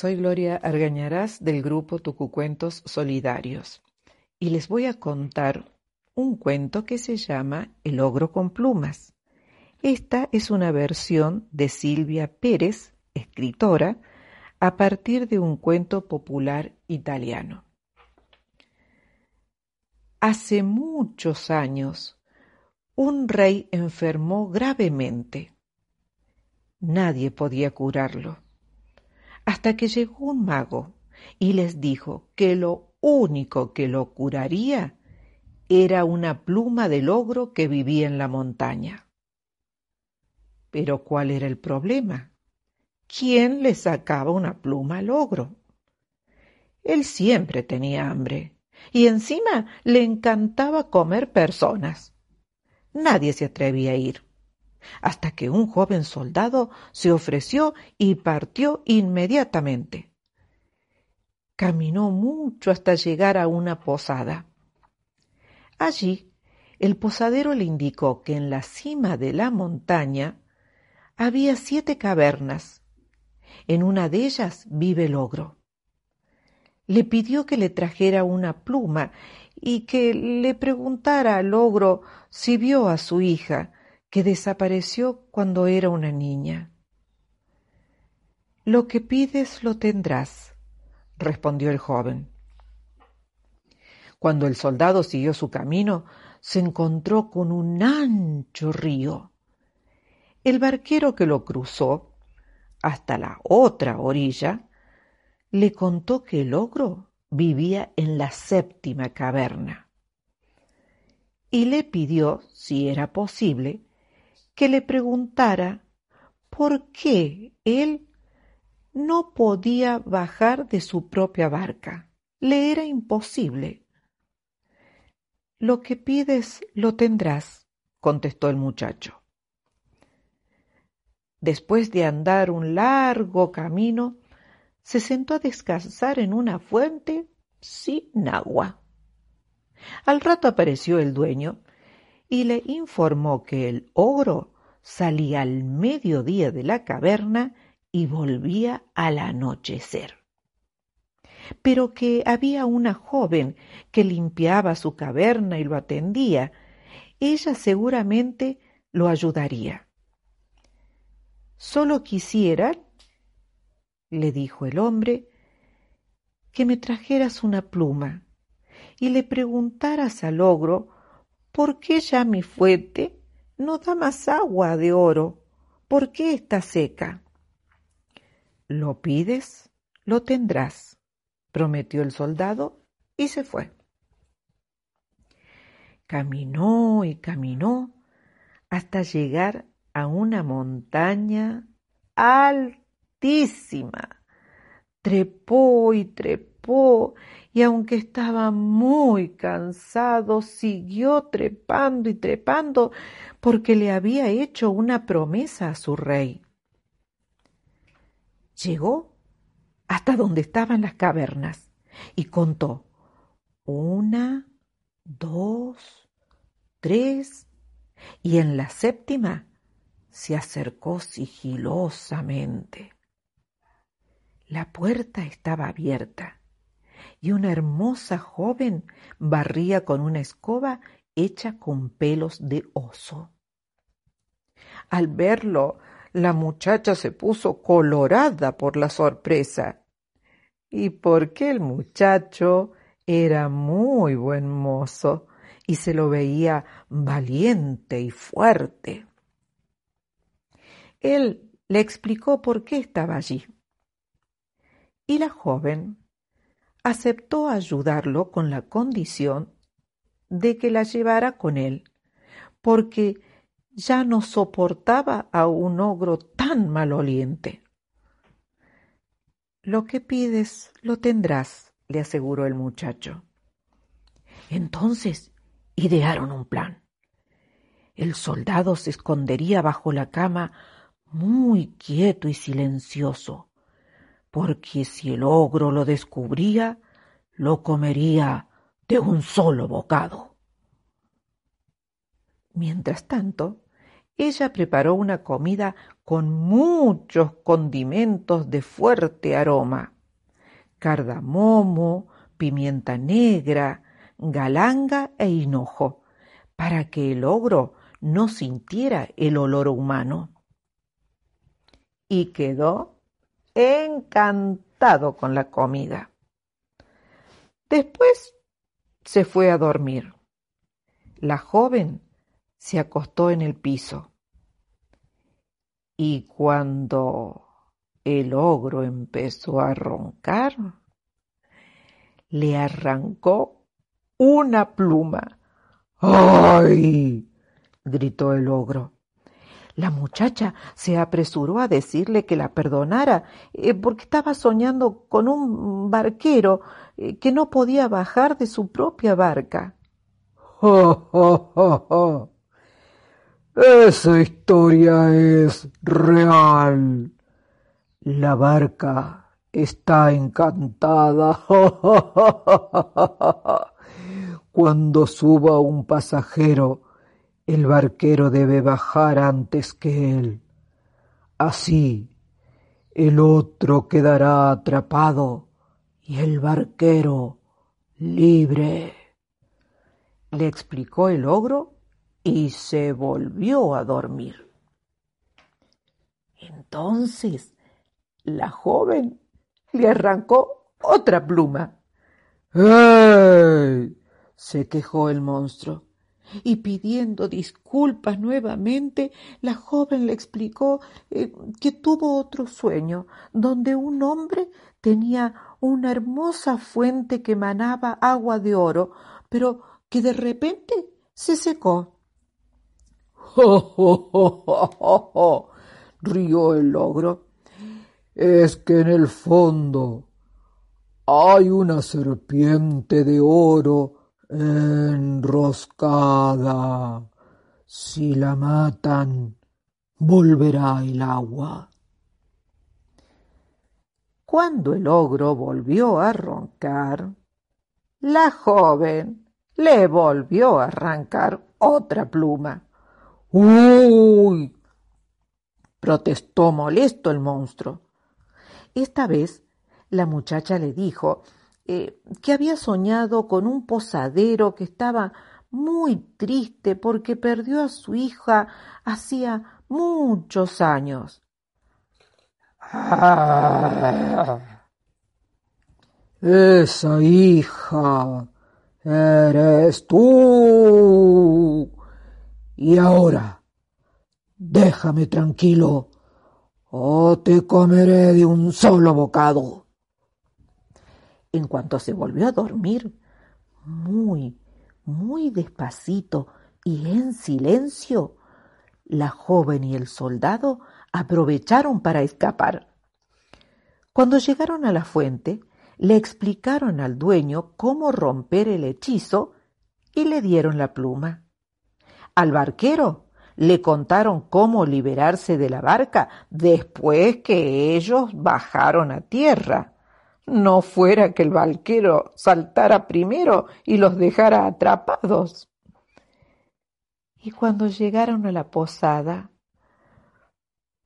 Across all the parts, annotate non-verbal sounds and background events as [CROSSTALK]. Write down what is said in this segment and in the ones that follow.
Soy Gloria Argañarás del grupo Tucucuentos Solidarios y les voy a contar un cuento que se llama El ogro con plumas. Esta es una versión de Silvia Pérez, escritora, a partir de un cuento popular italiano. Hace muchos años, un rey enfermó gravemente. Nadie podía curarlo hasta que llegó un mago y les dijo que lo único que lo curaría era una pluma del ogro que vivía en la montaña. Pero ¿cuál era el problema? ¿Quién le sacaba una pluma al ogro? Él siempre tenía hambre y encima le encantaba comer personas. Nadie se atrevía a ir hasta que un joven soldado se ofreció y partió inmediatamente. Caminó mucho hasta llegar a una posada. Allí el posadero le indicó que en la cima de la montaña había siete cavernas. En una de ellas vive el ogro. Le pidió que le trajera una pluma y que le preguntara al ogro si vio a su hija, que desapareció cuando era una niña. Lo que pides lo tendrás, respondió el joven. Cuando el soldado siguió su camino, se encontró con un ancho río. El barquero que lo cruzó hasta la otra orilla le contó que el ogro vivía en la séptima caverna y le pidió, si era posible, que le preguntara por qué él no podía bajar de su propia barca. Le era imposible. Lo que pides lo tendrás, contestó el muchacho. Después de andar un largo camino, se sentó a descansar en una fuente sin agua. Al rato apareció el dueño y le informó que el ogro salía al mediodía de la caverna y volvía al anochecer. Pero que había una joven que limpiaba su caverna y lo atendía. Ella seguramente lo ayudaría. Solo quisiera, le dijo el hombre, que me trajeras una pluma y le preguntaras al ogro ¿Por qué ya mi fuente no da más agua de oro? ¿Por qué está seca? Lo pides, lo tendrás, prometió el soldado y se fue. Caminó y caminó hasta llegar a una montaña altísima. Trepó y trepó y aunque estaba muy cansado, siguió trepando y trepando porque le había hecho una promesa a su rey. Llegó hasta donde estaban las cavernas y contó una, dos, tres, y en la séptima se acercó sigilosamente. La puerta estaba abierta y una hermosa joven barría con una escoba hecha con pelos de oso. Al verlo, la muchacha se puso colorada por la sorpresa y porque el muchacho era muy buen mozo y se lo veía valiente y fuerte. Él le explicó por qué estaba allí. Y la joven aceptó ayudarlo con la condición de que la llevara con él, porque ya no soportaba a un ogro tan maloliente. Lo que pides lo tendrás, le aseguró el muchacho. Entonces idearon un plan. El soldado se escondería bajo la cama muy quieto y silencioso porque si el ogro lo descubría, lo comería de un solo bocado. Mientras tanto, ella preparó una comida con muchos condimentos de fuerte aroma. Cardamomo, pimienta negra, galanga e hinojo, para que el ogro no sintiera el olor humano. Y quedó encantado con la comida. Después se fue a dormir. La joven se acostó en el piso. Y cuando el ogro empezó a roncar, le arrancó una pluma. ¡Ay! gritó el ogro. La muchacha se apresuró a decirle que la perdonara eh, porque estaba soñando con un barquero eh, que no podía bajar de su propia barca. Esa historia es real. La barca está encantada. Cuando suba un pasajero, el barquero debe bajar antes que él. Así, el otro quedará atrapado y el barquero libre. Le explicó el ogro y se volvió a dormir. Entonces la joven le arrancó otra pluma. ¡Ey! se quejó el monstruo. Y pidiendo disculpas nuevamente, la joven le explicó eh, que tuvo otro sueño, donde un hombre tenía una hermosa fuente que manaba agua de oro, pero que de repente se secó. ¡Jo, [LAUGHS] rió el ogro. Es que en el fondo hay una serpiente de oro enroscada. Si la matan, volverá el agua. Cuando el ogro volvió a roncar, la joven le volvió a arrancar otra pluma. ¡Uy! protestó molesto el monstruo. Esta vez la muchacha le dijo eh, que había soñado con un posadero que estaba muy triste porque perdió a su hija hacía muchos años. Ah, esa hija eres tú. Y ahora, déjame tranquilo o te comeré de un solo bocado. En cuanto se volvió a dormir, muy, muy despacito y en silencio, la joven y el soldado aprovecharon para escapar. Cuando llegaron a la fuente, le explicaron al dueño cómo romper el hechizo y le dieron la pluma. Al barquero le contaron cómo liberarse de la barca después que ellos bajaron a tierra. No fuera que el barquero saltara primero y los dejara atrapados. Y cuando llegaron a la posada,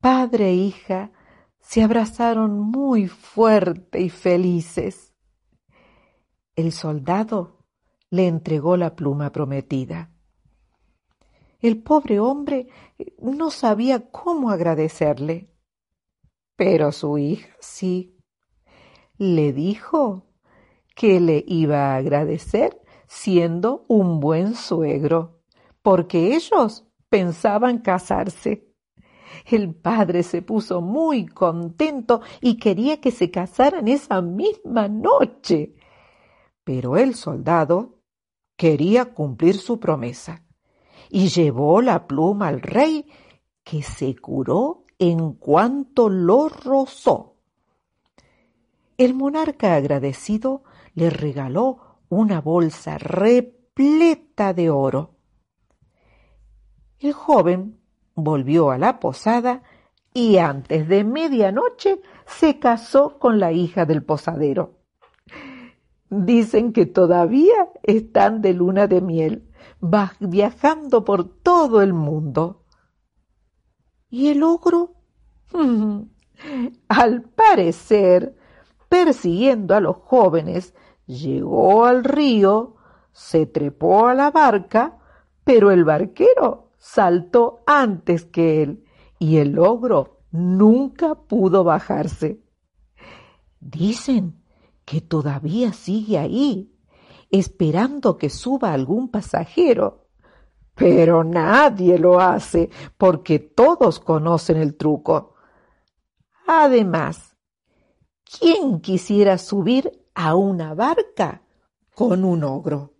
padre e hija se abrazaron muy fuerte y felices. El soldado le entregó la pluma prometida. El pobre hombre no sabía cómo agradecerle, pero su hija sí. Le dijo que le iba a agradecer siendo un buen suegro, porque ellos pensaban casarse. El padre se puso muy contento y quería que se casaran esa misma noche. Pero el soldado quería cumplir su promesa y llevó la pluma al rey, que se curó en cuanto lo rozó. El monarca agradecido le regaló una bolsa repleta de oro. El joven volvió a la posada y antes de medianoche se casó con la hija del posadero. Dicen que todavía están de luna de miel, viajando por todo el mundo. ¿Y el ogro? [LAUGHS] Al parecer, persiguiendo a los jóvenes, llegó al río, se trepó a la barca, pero el barquero saltó antes que él y el ogro nunca pudo bajarse. Dicen que todavía sigue ahí, esperando que suba algún pasajero. Pero nadie lo hace porque todos conocen el truco. Además, ¿quién quisiera subir a una barca con un ogro?